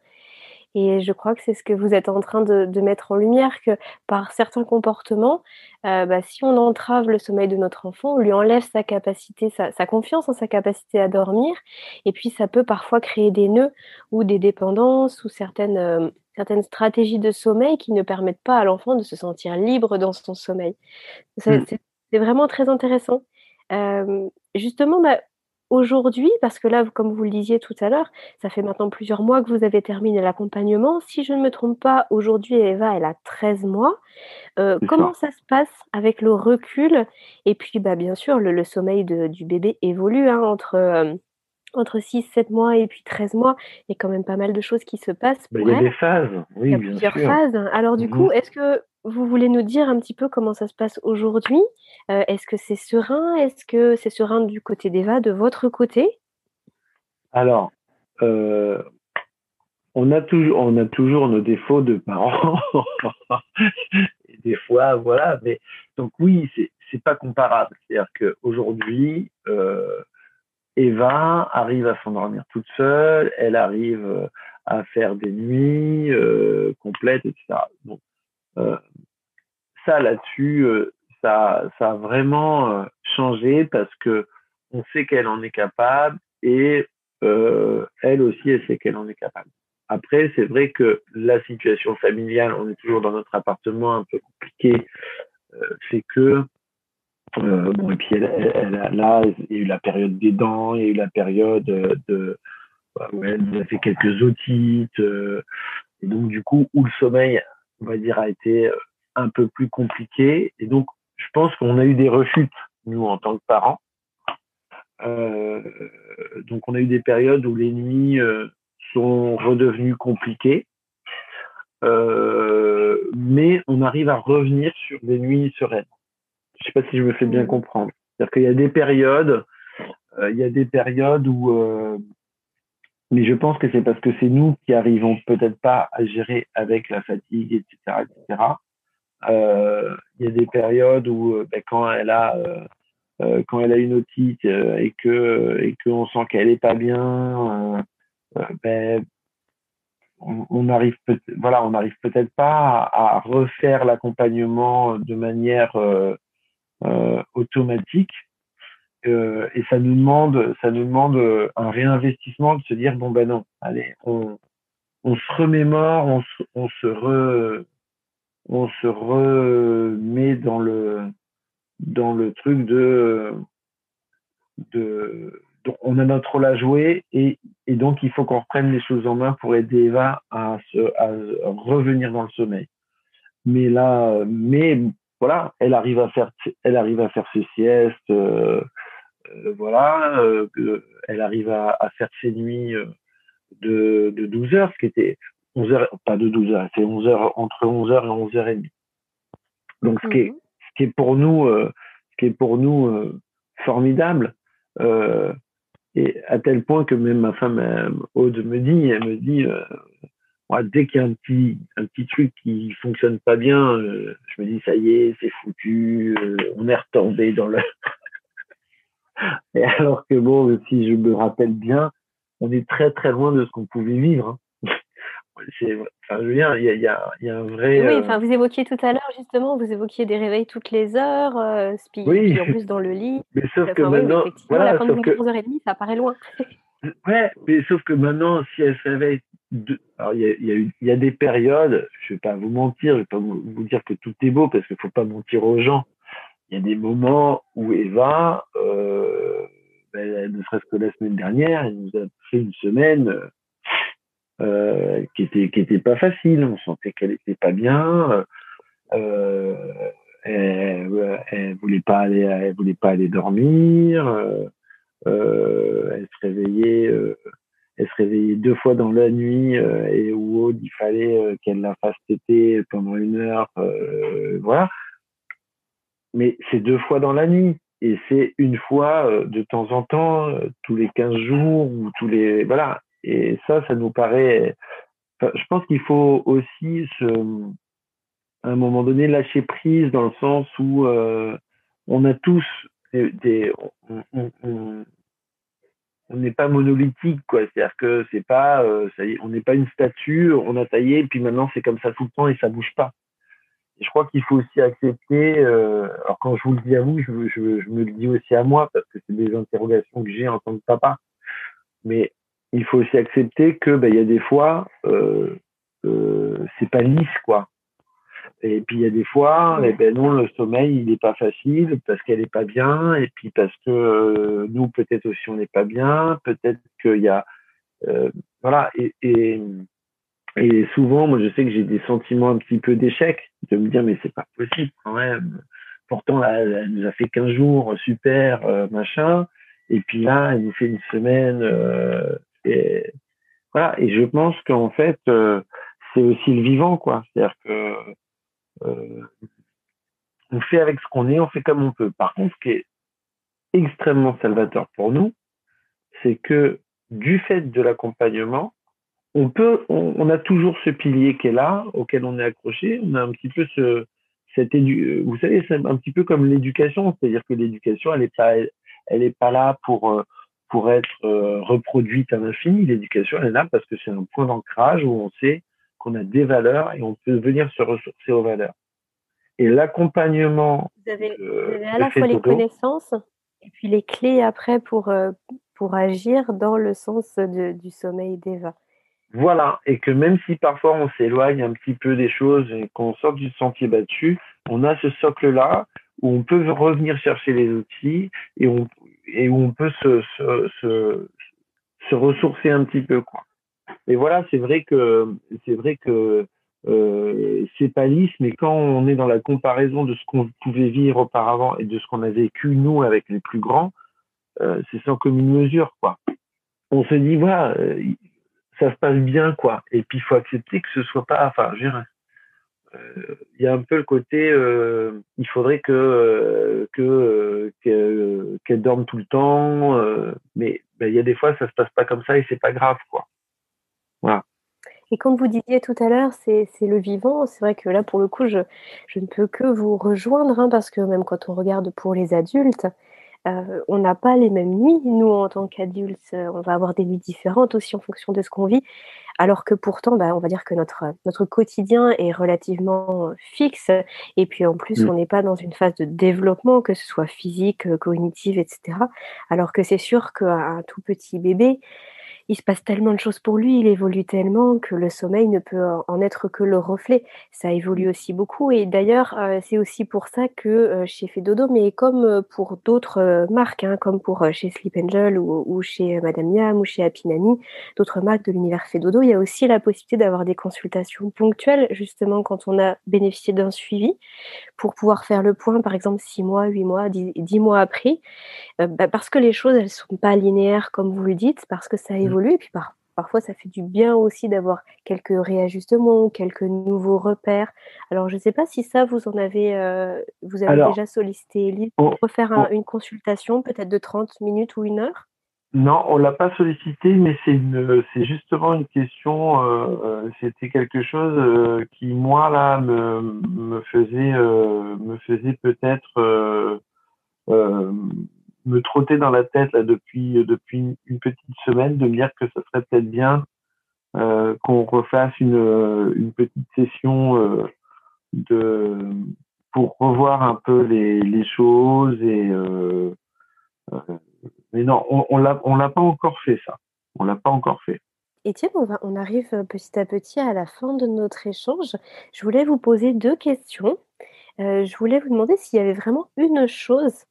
et je crois que c'est ce que vous êtes en train de, de mettre en lumière, que par certains comportements, euh, bah, si on entrave le sommeil de notre enfant, on lui enlève sa capacité, sa, sa, confiance en sa capacité à dormir, et puis ça peut parfois créer des nœuds ou des dépendances ou certaines, euh, certaines stratégies de sommeil qui ne permettent pas à l'enfant de se sentir libre dans son sommeil. Mmh. C'est vraiment très intéressant. Euh, justement, bah, aujourd'hui, parce que là, comme vous le disiez tout à l'heure, ça fait maintenant plusieurs mois que vous avez terminé l'accompagnement. Si je ne me trompe pas, aujourd'hui, Eva, elle a 13 mois. Euh, comment ça. se passe avec le recul? Et puis, bah, bien sûr, le, sommeil du bébé évolue hein, entre... Euh, entre 6, 7 mois et puis 13 mois, il y a quand même pas mal de choses qui se passent. Bah, il y a des phases, oui. Il y a plusieurs phases. Alors, du mmh coup, est-ce que vous voulez nous dire un petit peu comment ça se passe aujourd'hui? Euh, Est-ce que c'est serein? Est-ce que c'est serein du côté d'Eva, de votre côté? Alors, euh, on, a toujours, on a toujours nos défauts de parents. des fois, voilà. Mais donc oui, c'est c'est pas comparable. C'est-à-dire qu'aujourd'hui, euh, Eva arrive à s'endormir toute seule. Elle arrive à faire des nuits complètes, etc. ça là-dessus, euh, ça, ça a vraiment euh, changé parce que on sait qu'elle en est capable et elle aussi, elle sait qu'elle en est capable. Après, c'est vrai que la situation familiale, on est toujours dans notre appartement un peu compliqué, c'est que euh, bon et puis elle, elle, là, il y a eu la période des dents, il y a eu la période de bah, où elle a fait quelques otites, et donc du coup où le sommeil, on va dire, a été un peu plus compliqué. Et donc, je pense qu'on a eu des refutes, nous, en tant que parents. Euh, donc, on a eu des périodes où les nuits euh, sont redevenues compliquées. Euh, mais on arrive à revenir sur des nuits sereines. Je sais pas si je me fais bien mmh. comprendre. C'est-à-dire qu'il y a des périodes, il y a des périodes où, mais je pense que c'est parce que c'est nous qui arrivons peut-être pas à gérer avec la fatigue, etc., etc. Euh, il y a des périodes où, euh, ben, quand elle a euh, quand elle a une otite et que et qu'on sent qu'elle est pas bien, ben, on n'arrive peut voilà, on n'arrive peut-être pas à, refaire l'accompagnement de manière automatique. Et ça nous demande, ça nous demande un réinvestissement de se dire bon ben non, allez, on, on se remémore, on se, on se re, on se remet dans le dans le truc de de on a notre rôle à jouer et, et donc il faut qu'on reprenne les choses en main pour aider Eva à, se, à revenir dans le sommeil. Mais là, mais voilà, elle arrive à faire, elle arrive à faire ses siestes, euh, euh, voilà, euh, elle arrive à, à, faire ses nuits de, de 12 heures, ce qui était 11 heures, pas de 12 heures, c'est 11 heures, entre 11 heures et 11 heures et demie. Donc ce qui est, mhm. ce qui est pour nous, ce qui est pour nous formidable, euh, et à tel point que même ma femme euh, Aude me dit, elle me dit, euh, moi, dès qu'il y a un petit, un petit truc qui fonctionne pas bien, euh, je me dis ça y est, c'est foutu, euh, on est retombé dans le. et alors que bon, si je me rappelle bien, on est très très loin de ce qu'on pouvait vivre. C'est, enfin, je veux dire, il y a, y, a, y a, un vrai. Oui, enfin, vous évoquiez tout à l'heure justement, vous évoquiez des réveils toutes les heures, euh, puis, en plus dans le lit. Mais sauf que maintenant, voilà, la fin de 11h30, ça paraît loin. ouais, mais sauf que maintenant, si elle se réveille, de... alors il y a, y, a, y a, des périodes, je vais pas vous mentir, je vais pas vous, vous dire que tout est beau parce qu'il faut pas mentir aux gens. Il y a des moments où Eva, euh, ben, ne serait-ce que la semaine dernière, elle nous a fait une semaine euh, qui était qui était pas facile. On sentait qu'elle était pas bien. Euh, elle, elle voulait pas aller, elle voulait pas aller dormir. Euh, elle se réveillait, elle se réveillait deux fois dans la nuit et où il fallait qu'elle la fasse téter pendant une heure. voilà. Mais c'est deux fois dans la nuit et c'est une fois de temps en temps, tous les 15 jours ou tous les voilà. Et ça, ça nous paraît. je pense qu'il faut aussi à un moment donné lâcher prise dans le sens où euh, on a tous des, on n'est pas monolithique quoi c'est-à-dire que c'est pas euh, on n'est pas une statue on a taillé et puis maintenant c'est comme ça tout le temps et ça bouge pas je crois qu'il faut aussi accepter euh, alors quand je vous le dis à vous je, je me le dis aussi à moi parce que c'est des interrogations que j'ai en tant que papa mais il faut aussi accepter que ben, il y a des fois euh, euh, c'est pas lisse quoi. Et puis il y a des fois eh ben non le sommeil il n'est pas facile parce qu'elle est pas bien. Et puis parce que euh, nous peut-être aussi on n'est pas bien. Peut-être qu'il y a euh, voilà. Et, et, et souvent moi je sais que j'ai des sentiments un petit peu d'échec de me dire mais c'est pas possible quand même. Pourtant elle, elle nous a fait 15 jours super euh, machin. Et puis là elle nous fait une semaine et voilà. Et je pense qu'en fait, euh, c'est aussi le vivant, quoi. C'est-à-dire que euh, on fait avec ce qu'on est, on fait comme on peut. Par contre, ce qui est extrêmement salvateur pour nous, c'est que du fait de l'accompagnement, on peut, on, a toujours ce pilier qui est là, auquel on est accroché. On a un petit peu ce, vous savez, c'est un petit peu comme l'éducation, c'est-à-dire que l'éducation, elle est pas, elle, est pas là pour euh, pour être euh, reproduite à l'infini. L'éducation, elle est là parce que c'est un point d'ancrage où on sait qu'on a des valeurs et on peut venir se ressourcer aux valeurs. Et l'accompagnement. Vous avez, à la fois les connaissances et puis les clés après pour, euh, pour agir dans le sens du sommeil d'Eva. Voilà, et que même si parfois on s'éloigne un petit peu des choses et qu'on sort du sentier battu, on a ce socle-là où on peut revenir chercher les outils et on, et où on peut se, ressourcer un petit peu quoi. Et voilà, c'est vrai que c'est vrai que euh, c'est pas lisse, mais quand on est dans la comparaison de ce qu'on pouvait vivre auparavant et de ce qu'on a vécu nous avec les plus grands, euh, c'est sans commune mesure quoi. On se dit voilà, euh, ça se passe bien, quoi. Et puis, il faut accepter que ce soit pas, enfin, je euh, il y a un peu le côté, euh, il faudrait que que qu'elle dorme tout le temps, mais ben, il y a des fois ça se passe pas comme ça et c'est pas grave, quoi. Voilà. Et comme vous disiez tout à l'heure, c'est le vivant. C'est vrai que là, pour le coup, je, je ne peux que vous rejoindre, hein, parce que même quand on regarde pour les adultes, euh, on n'a pas les mêmes nuits. Nous, en tant qu'adultes, euh, on va avoir des nuits différentes aussi en fonction de ce qu'on vit. Alors que pourtant, bah, on va dire que notre, notre quotidien est relativement fixe. Et puis en plus, mmh. on n'est pas dans une phase de développement, que ce soit physique, euh, cognitive, etc. Alors que c'est sûr qu'un tout petit bébé, il se passe tellement de choses pour lui, il évolue tellement que le sommeil ne peut en être que le reflet. Ça évolue aussi beaucoup et d'ailleurs euh, c'est aussi pour ça que euh, chez Fedodo, mais comme euh, pour d'autres marques, hein, comme pour chez Sleep Angel ou, chez Madame Yam ou chez Apinani, d'autres marques de l'univers Fedodo, il y a aussi la possibilité d'avoir des consultations ponctuelles justement quand on a bénéficié d'un suivi pour pouvoir faire le point, par exemple six mois, huit mois, dix mois après, bah, parce que les choses elles sont pas linéaires comme vous le dites, parce que ça évolue et puis parfois, ça fait du bien aussi d'avoir quelques réajustements, quelques nouveaux repères. Alors, je ne sais pas si ça, vous en avez, euh, vous avez déjà sollicité pour refaire une consultation, peut-être de 30 minutes ou une heure? Non, on l'a pas sollicité, mais c'est c'est justement une question. Euh, euh, c'était quelque chose qui moi là me, faisait, me faisait peut-être me trottait dans la tête là depuis depuis une petite semaine de me dire que ça serait peut-être bien euh, qu'on refasse une une petite session euh, de pour revoir un peu les les choses et euh, euh mais non on, on l'a on l'a pas encore fait ça on l'a pas encore fait Étienne, on, on arrive petit à petit à la fin de notre échange. Je voulais vous poser deux questions. Euh, je voulais vous demander s'il y avait vraiment une chose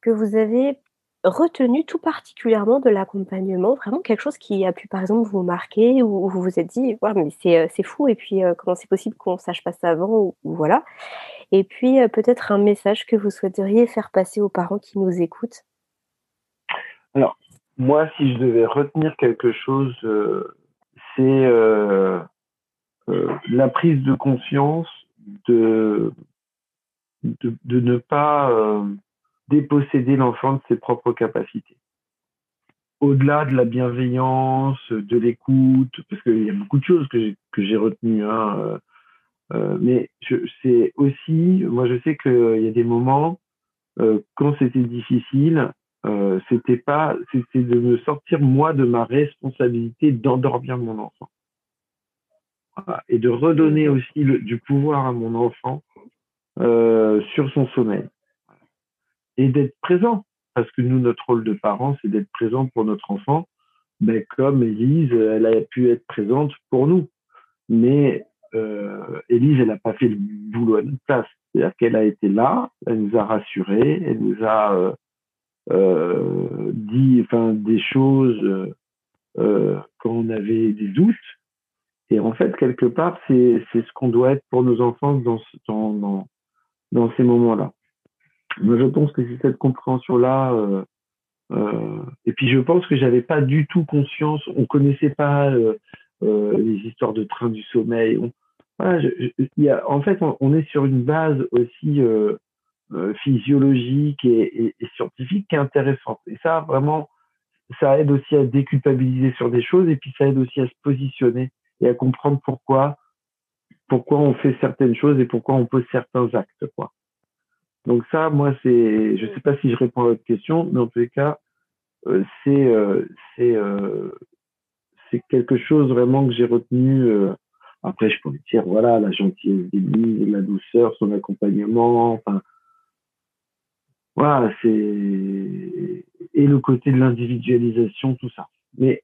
que vous avez retenu tout particulièrement de l'accompagnement, vraiment quelque chose qui a pu par exemple vous marquer ou vous vous êtes dit ouais, mais euh, c'est fou et puis euh, comment c'est possible qu'on sache pas ça avant ou, voilà. Et puis euh, peut-être un message que vous souhaiteriez faire passer aux parents qui nous écoutent. Alors moi si je devais retenir quelque chose c'est la prise de conscience de, de ne pas déposséder l'enfant de ses propres capacités. Au-delà de la bienveillance, de l'écoute, parce qu'il y a beaucoup de choses que j'ai retenues, hein, euh, euh, mais c'est aussi, moi je sais qu'il y a des moments euh, quand c'était difficile, c'était pas, c'était de me sortir moi de ma responsabilité d'endormir mon enfant. Et de redonner aussi du pouvoir à mon enfant sur son sommeil et d'être présent. Parce que nous, notre rôle de parent, c'est d'être présent pour notre enfant, mais comme Élise, elle a pu être présente pour nous. Mais euh, Élise, elle n'a pas fait le boulot à notre place. C'est-à-dire qu'elle a été là, elle nous a rassurés, elle nous a euh, euh, dit enfin, des choses euh, quand on avait des doutes. Et en fait, quelque part, c'est ce qu'on doit être pour nos enfants dans, dans, dans ces moments-là. Je pense que c'est cette compréhension-là. Euh, euh, et puis, je pense que j'avais pas du tout conscience. On connaissait pas euh, euh les histoires de train du sommeil. Voilà, je, y a, en fait, on, est sur une base aussi euh, euh, physiologique et, et, et, scientifique qui est intéressante. Et ça, vraiment, ça aide aussi à déculpabiliser sur des choses et puis ça aide aussi à se positionner et à comprendre pourquoi pourquoi on fait certaines choses et pourquoi on pose certains actes quoi. Donc ça, moi, c'est, je sais pas si je réponds à votre question, mais en tous les cas, euh, c'est euh, c'est euh, c'est quelque chose vraiment que j'ai retenu. Euh, après, je pourrais dire voilà la gentillesse d'Élie, la douceur, son accompagnement, enfin voilà, c'est et le côté de l'individualisation, tout ça. Mais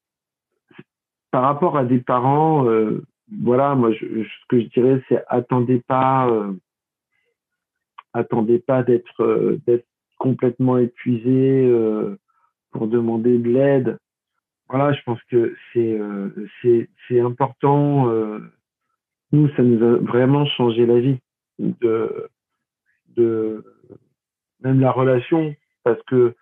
par rapport à des parents, voilà, moi, je, ce que je dirais, c'est attendez pas attendez pas d'être euh, d'être complètement épuisé euh, pour demander de l'aide. Voilà, je pense que c'est euh, important. nous, ça nous a vraiment changé la vie même la relation parce que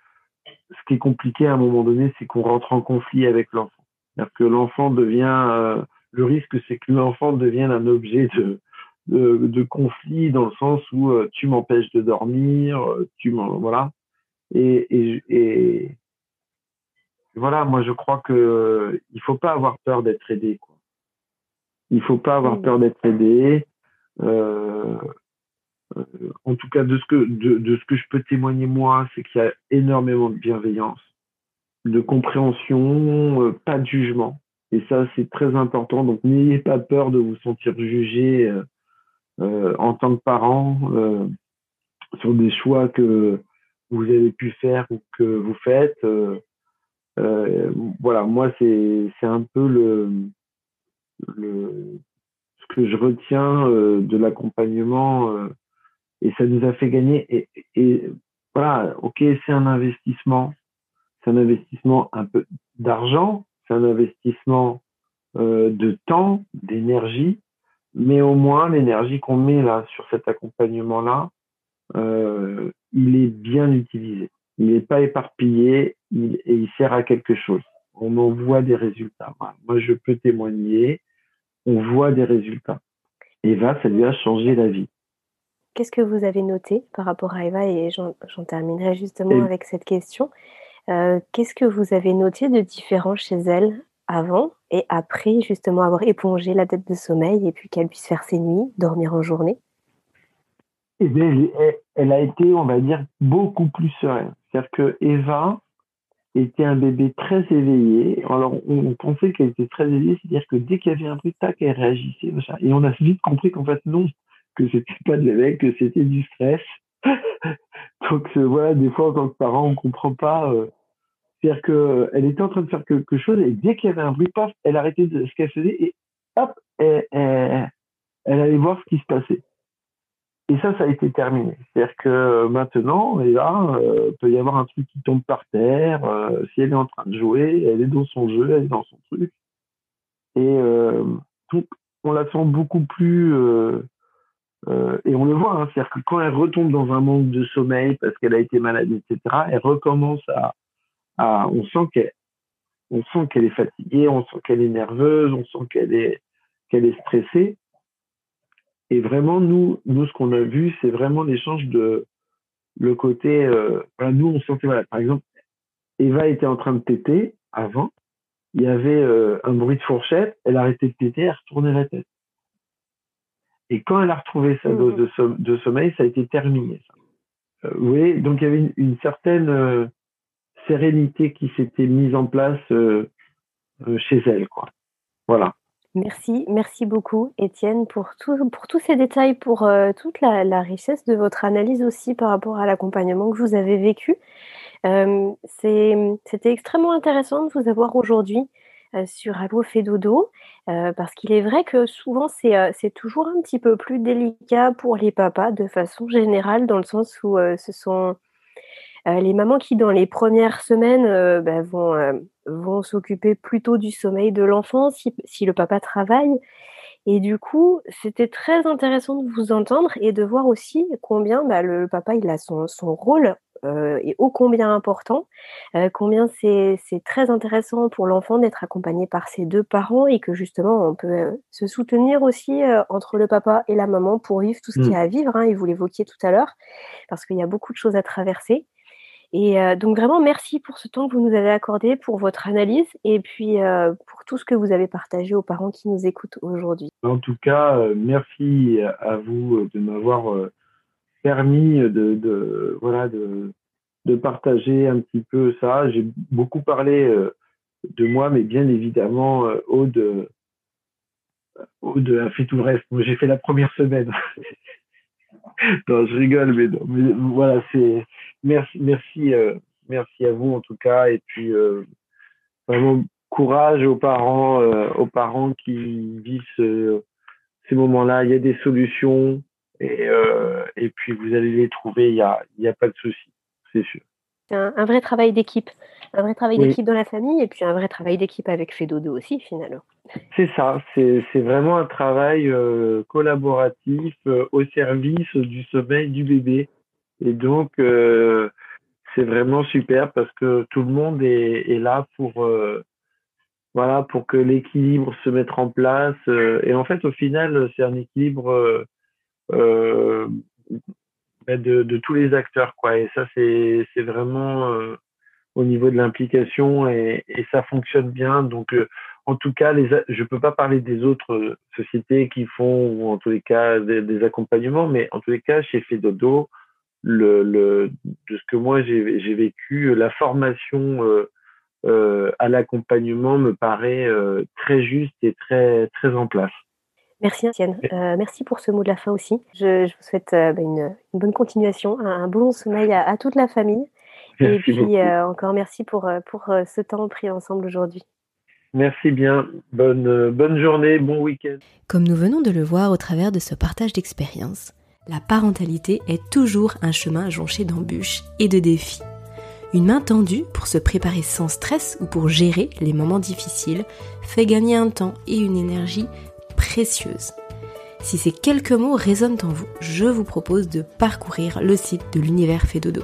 ce qui est compliqué à un moment donné, c'est qu'on rentre en conflit avec l'enfant. C'est-à-dire que l'enfant devient, le risque, c'est que l'enfant devienne un objet de, de, conflit dans le sens où tu m'empêches de dormir, tu m'en, voilà. Et, et, et, voilà, moi je crois que il faut pas avoir peur d'être aidé. Quoi. Il faut pas avoir peur d'être aidé. Euh, euh, en tout cas, de ce que de, de, ce que je peux témoigner moi, c'est qu'il y a énormément de bienveillance, de compréhension, euh, pas de jugement. Et ça, c'est très important. Donc, n'ayez pas peur de vous sentir jugé euh, en tant que parent sur des choix que vous avez pu faire ou que vous faites. Euh, voilà, moi, c'est un peu le, le, ce que je retiens euh, de l'accompagnement euh, et ça nous a fait gagner. Et, et voilà, ok, c'est un investissement, c'est un investissement un peu d'argent, c'est un investissement euh, de temps, d'énergie, mais au moins l'énergie qu'on met là sur cet accompagnement-là, euh, il est bien utilisé. Il n'est pas éparpillé il, et il sert à quelque chose. On en voit des résultats. Moi, je peux témoigner. On voit des résultats. Eva, ça lui a changé la vie. Qu'est-ce que vous avez noté par rapport à Eva? Et j'en terminerai justement avec cette question. Euh, qu'est-ce que vous avez noté de différent chez elle avant et après justement avoir épongé la dette de sommeil et puis qu'elle puisse faire ses nuits, dormir en journée eh elle, a été, on va dire, beaucoup plus sereine. C'est-à-dire que Eva était un bébé très éveillé. Alors, on, pensait qu'elle était très éveillée, c'est-à-dire que dès qu'il y avait un truc, tac, elle réagissait. Et on a vite compris qu'en fait, non, que c'était pas de l'éveil, que c'était du stress. Donc, euh, voilà, des fois, en tant que parent, on comprend pas. Euh, c'est-à-dire qu'elle était en train de faire quelque chose et dès qu'il y avait un bruit, paf, elle arrêtait de, ce qu'elle faisait et hop, elle allait voir ce qui se passait. Et ça, ça a été terminé. C'est-à-dire que maintenant, et là, euh, peut y avoir un truc qui tombe par terre. Euh, si elle est en train de jouer, elle est dans son jeu, elle est dans son truc. Et euh, on la sent beaucoup plus. Euh, et on le voit, hein, c'est-à-dire que quand elle retombe dans un manque de sommeil parce qu'elle a été malade, etc., elle recommence à. À on sent qu'elle, on sent qu'elle est fatiguée, on sent qu'elle est nerveuse, on sent qu'elle est, qu'elle est stressée. Et vraiment, nous, nous ce qu'on a vu, c'est vraiment l'échange de le côté. Euh, nous, on sentait, voilà, par exemple, Eva était en train de péter avant. Il y avait euh, un bruit de fourchette. Elle arrêtait de péter, elle retournait la tête. Et quand elle a retrouvé sa mmh. dose de, de sommeil, ça a été terminé. Euh, vous voyez, donc il y avait une, une certaine sérénité qui s'était mise en place chez elle, quoi. Voilà. Merci, merci beaucoup Étienne pour, tous ces détails, pour euh, toute la, richesse de votre analyse aussi par rapport à l'accompagnement que vous avez vécu. Euh, c'était extrêmement intéressant de vous avoir aujourd'hui euh, sur Allo fait dodo, parce qu'il est vrai que souvent c'est toujours un petit peu plus délicat pour les papas de façon générale, dans le sens où ce sont euh, les mamans qui, dans les premières semaines, euh, bah, vont, euh, vont s'occuper plutôt du sommeil de l'enfant si, si, le papa travaille. Et du coup, c'était très intéressant de vous entendre et de voir aussi combien bah, le papa il a son, son rôle euh, et ô combien important, euh, combien c'est très intéressant pour l'enfant d'être accompagné par ses deux parents et que justement on peut se soutenir aussi entre le papa et la maman pour vivre tout ce qu'il y a à vivre. Hein, et vous l'évoquiez tout à l'heure, parce qu'il y a beaucoup de choses à traverser. Et euh, donc vraiment, merci pour ce temps que vous nous avez accordé, pour votre analyse et puis euh, pour tout ce que vous avez partagé aux parents qui nous écoutent aujourd'hui. En tout cas, euh, merci à vous de m'avoir permis de, voilà, de, partager un petit peu ça. J'ai beaucoup parlé de moi, mais bien évidemment, Aude, Aude a fait tout le reste. Moi, j'ai fait la première semaine. non, je rigole, mais, mais voilà, c'est merci, merci, euh, merci à vous en tout cas, et puis euh, vraiment courage aux parents, euh, aux parents qui vivent ces moments-là. Il y a des solutions, et, et puis vous allez les trouver. Il y a, il y a pas de souci, c'est sûr. C'est un, vrai travail d'équipe, un vrai travail d'équipe dans la famille, et puis un vrai travail d'équipe avec Fedodo aussi finalement. C'est ça, c'est vraiment un travail collaboratif au service du sommeil du bébé. Et donc, euh, c'est vraiment super parce que tout le monde est, là pour, euh, voilà, pour que l'équilibre se mette en place. et en fait, au final, c'est un équilibre euh, de, tous les acteurs, quoi. Et ça, c'est vraiment au niveau de l'implication et, ça fonctionne bien. Donc, euh, en tout cas, les, je peux pas parler des autres euh, sociétés qui font, ou en tous les cas, des, accompagnements, mais en tous les cas, chez Fedodo, le, le, de ce que moi j'ai vécu, la formation euh, euh, à l'accompagnement me paraît euh, très juste et très, très en place. Merci Étienne. Euh, merci pour ce mot de la fin aussi. Je, je vous souhaite bah, une, une, bonne continuation, un, bon sommeil à, à toute la famille. Et puis euh, encore merci pour, pour ce temps pris ensemble aujourd'hui. Merci bien. Bonne, bonne journée, bon week-end. Comme nous venons de le voir au travers de ce partage d'expérience, la parentalité est toujours un chemin jonché d'embûches et de défis. Une main tendue pour se préparer sans stress ou pour gérer les moments difficiles fait gagner un temps et une énergie précieuse. Si ces quelques mots résonnent en vous, je vous propose de parcourir le site de l'univers Fedodo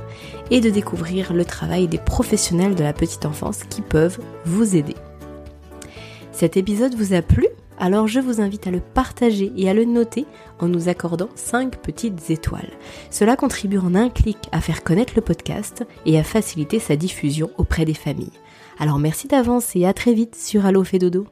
et de découvrir le travail des professionnels de la petite enfance qui peuvent vous aider. Cet épisode vous a plu? Alors je vous invite à le partager et à le noter en nous accordant 5 petites étoiles. Cela contribue en un clic à faire connaître le podcast et à faciliter sa diffusion auprès des familles. Alors merci d'avance et à très vite sur Allo Fedodo.